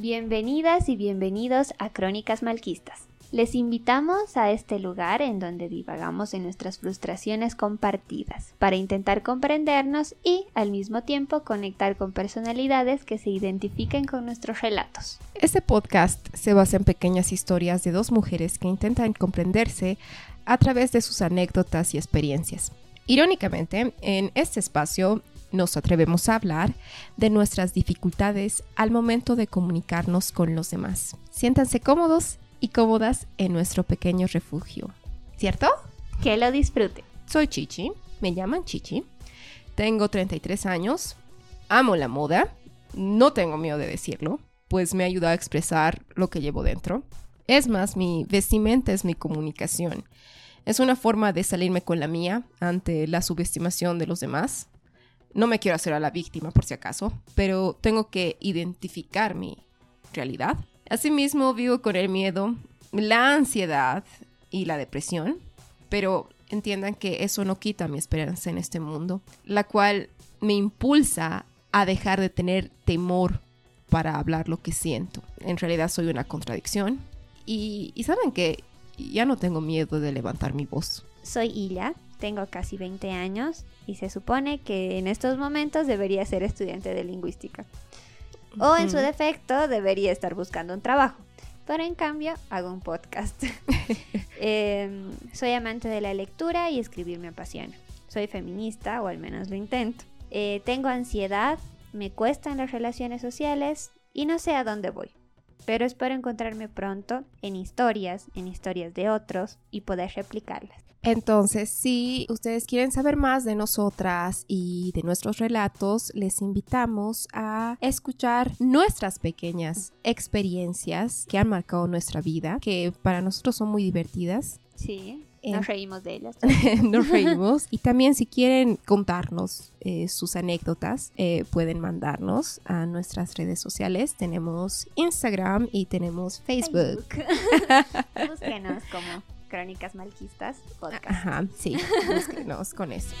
Bienvenidas y bienvenidos a Crónicas Malquistas. Les invitamos a este lugar en donde divagamos en nuestras frustraciones compartidas, para intentar comprendernos y, al mismo tiempo, conectar con personalidades que se identifiquen con nuestros relatos. Este podcast se basa en pequeñas historias de dos mujeres que intentan comprenderse a través de sus anécdotas y experiencias. Irónicamente, en este espacio nos atrevemos a hablar de nuestras dificultades al momento de comunicarnos con los demás. Siéntanse cómodos y cómodas en nuestro pequeño refugio. ¿Cierto? Que lo disfruten. Soy Chichi, me llaman Chichi. Tengo 33 años, amo la moda, no tengo miedo de decirlo, pues me ayuda a expresar lo que llevo dentro. Es más, mi vestimenta es mi comunicación. Es una forma de salirme con la mía ante la subestimación de los demás. No me quiero hacer a la víctima por si acaso, pero tengo que identificar mi realidad Asimismo, vivo con el miedo, la ansiedad y la depresión, pero entiendan que eso no quita mi esperanza en este mundo, la cual me impulsa a dejar de tener temor para hablar lo que siento. En realidad soy una contradicción y, saben que ya no tengo miedo de levantar mi voz. Soy Ila, tengo casi 20 años y se supone que en estos momentos debería ser estudiante de lingüística o en su defecto debería estar buscando un trabajo. Pero en cambio hago un podcast. Em, soy amante de la lectura y escribir me apasiona. Soy feminista, o al menos lo intento. Eh, tengo ansiedad, me cuestan las relaciones sociales y no sé a dónde voy. Pero espero encontrarme pronto en historias, en historias de otros y poder replicarlas. Entonces, si ustedes quieren saber más de nosotras y de nuestros relatos, les invitamos a escuchar nuestras pequeñas experiencias que han marcado nuestra vida, que para nosotros son muy divertidas. Sí. Nos reímos de ellas. nos reímos. Y también si quieren contarnos eh, sus anécdotas, eh, pueden mandarnos a nuestras redes sociales. Tenemos Instagram y tenemos Facebook. Facebook. Búsquenos como Crónicas Malquistas Podcast. Ajá, sí, búsquenos con eso.